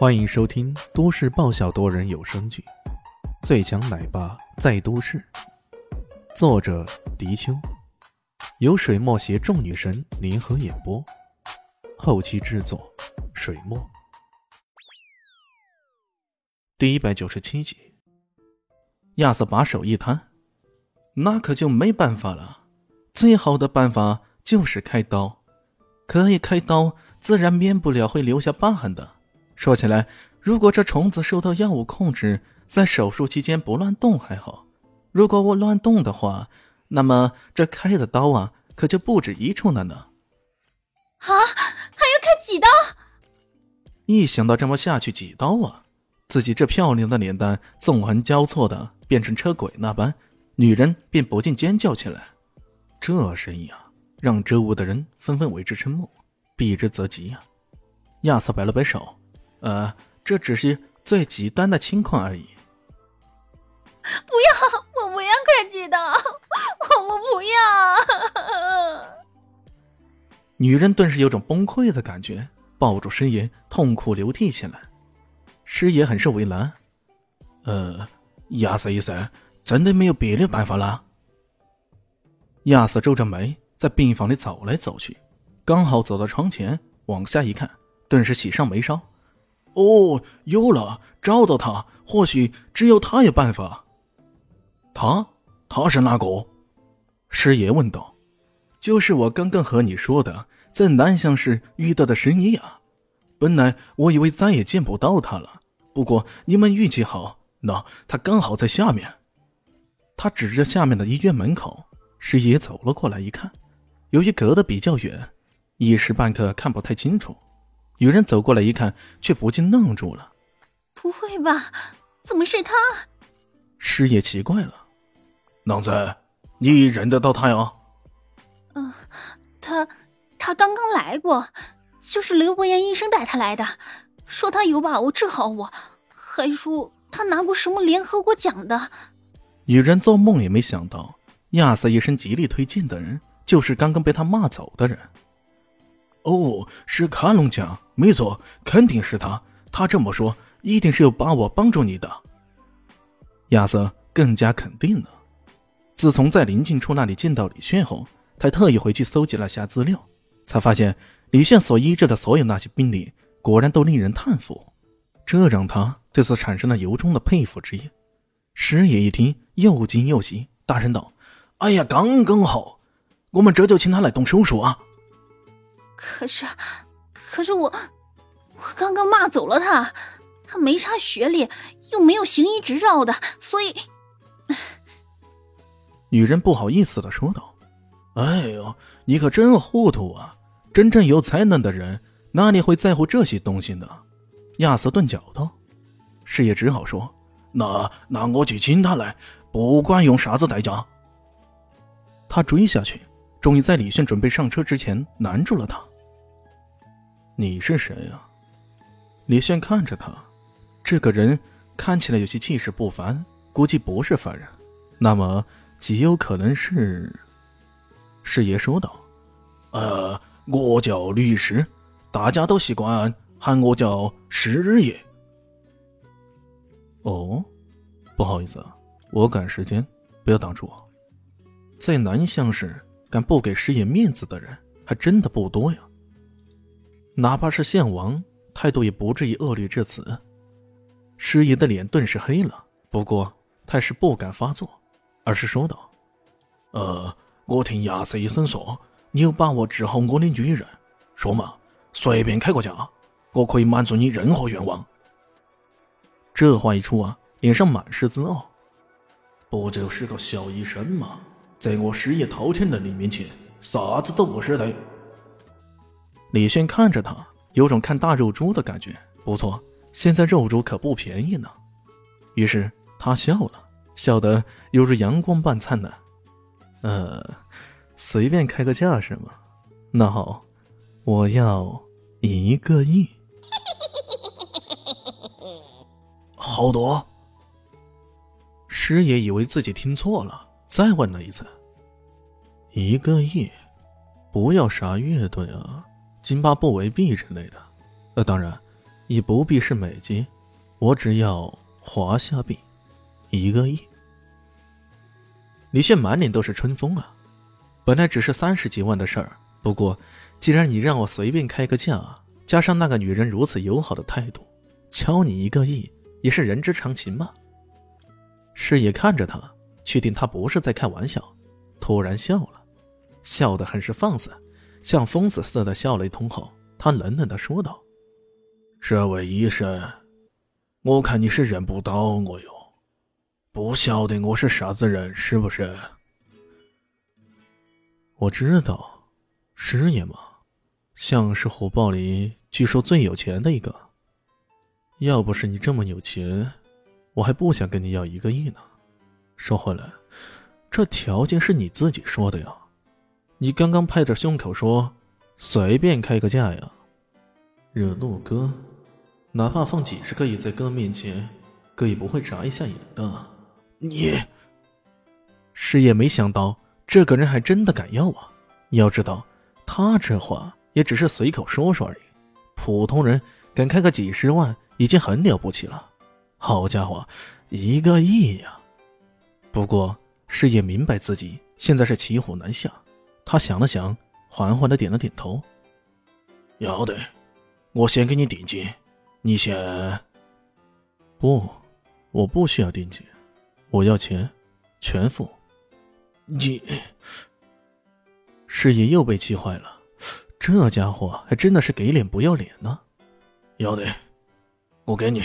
欢迎收听都市爆笑多人有声剧《最强奶爸在都市》，作者：迪秋，由水墨携众女神联合演播，后期制作：水墨。第一百九十七集，亚瑟把手一摊：“那可就没办法了。最好的办法就是开刀，可以开刀，自然免不了会留下疤痕的。”说起来，如果这虫子受到药物控制，在手术期间不乱动还好；如果我乱动的话，那么这开的刀啊，可就不止一处了呢。啊，还要开几刀？一想到这么下去几刀啊，自己这漂亮的脸蛋纵横交错的变成车轨那般，女人便不禁尖叫起来。这声音啊，让周围的人纷纷为之瞠目，避之则吉啊。亚瑟摆了摆手。呃，这只是最极端的情况而已。不要，我不要会计的，我我不要。女人顿时有种崩溃的感觉，抱住师爷痛哭流涕起来。师爷很是为难。呃，亚瑟医生，真的没有别的办法了？亚瑟皱着眉在病房里走来走去，刚好走到窗前，往下一看，顿时喜上眉梢。哦，有了，找到他，或许只有他有办法。他，他是哪个？师爷问道。就是我刚刚和你说的，在南乡市遇到的神医啊。本来我以为再也见不到他了，不过你们运气好，那他刚好在下面。他指着下面的医院门口。师爷走了过来，一看，由于隔得比较远，一时半刻看不太清楚。女人走过来一看，却不禁愣住了。不会吧？怎么是他？师爷奇怪了。郎子，你认得到他呀？嗯，他他刚刚来过，就是刘伯言医生带他来的，说他有把握治好我，还说他拿过什么联合国奖的。女人做梦也没想到，亚瑟医生极力推荐的人，就是刚刚被他骂走的人。哦，是卡隆讲，没错，肯定是他。他这么说，一定是有把握帮助你的。亚瑟更加肯定了。自从在林静初那里见到李炫后，他特意回去搜集了下资料，才发现李炫所医治的所有那些病例，果然都令人叹服。这让他对此产生了由衷的佩服之意。师爷一听，又惊又喜，大声道：“哎呀，刚刚好，我们这就请他来动手术啊！”可是，可是我，我刚刚骂走了他，他没啥学历，又没有行医执照的，所以，女人不好意思的说道：“哎呦，你可真糊涂啊！真正有才能的人哪里会在乎这些东西呢？”亚瑟顿脚道：“师爷只好说，那那我去请他来，不管用啥子代价。”他追下去，终于在李炫准备上车之前拦住了他。你是谁呀？李炫看着他，这个人看起来有些气势不凡，估计不是凡人。那么极有可能是……师爷说道：“呃，我叫律师，大家都习惯喊我叫师爷。”哦，不好意思，我赶时间，不要挡住我。在南乡市，敢不给师爷面子的人还真的不多呀。哪怕是县王，态度也不至于恶劣至此。师爷的脸顿时黑了，不过他是不敢发作，而是说道：“呃，我听亚瑟医生说，你有把握治好我的女人，说嘛，随便开个价，我可以满足你任何愿望。”这话一出啊，脸上满是自傲。不就是个小医生吗？在我师爷滔天能力面前，啥子都不是的。李迅看着他，有种看大肉猪的感觉。不错，现在肉猪可不便宜呢。于是他笑了，笑得犹如阳光般灿烂。呃，随便开个价是吗？那好，我要一个亿。好多。师爷以为自己听错了，再问了一次。一个亿，不要啥乐队啊？津巴布韦币之类的，呃，当然，也不必是美金，我只要华夏币一个亿。李炫满脸都是春风啊！本来只是三十几万的事儿，不过既然你让我随便开个价，加上那个女人如此友好的态度，敲你一个亿也是人之常情嘛。师爷看着他，确定他不是在开玩笑，突然笑了，笑得很是放肆，像疯子似的笑了一通后，他冷冷的说道：“这位医生，我看你是认不到我哟。”不晓得我是啥子人，是不是？我知道，师爷嘛，像是虎豹里据说最有钱的一个。要不是你这么有钱，我还不想跟你要一个亿呢。说回来，这条件是你自己说的呀。你刚刚拍着胸口说，随便开个价呀。惹怒哥，哪怕放几十个亿在哥面前，哥也不会眨一下眼的。你，师爷没想到这个人还真的敢要啊！要知道，他这话也只是随口说说而已。普通人敢开个几十万，已经很了不起了。好家伙，一个亿呀！不过师爷明白自己现在是骑虎难下，他想了想，缓缓的点了点头：“要得，我先给你定金，你先……不，我不需要定金。”我要钱，全付。你师爷又被气坏了，这家伙还真的是给脸不要脸呢。要得，我给你。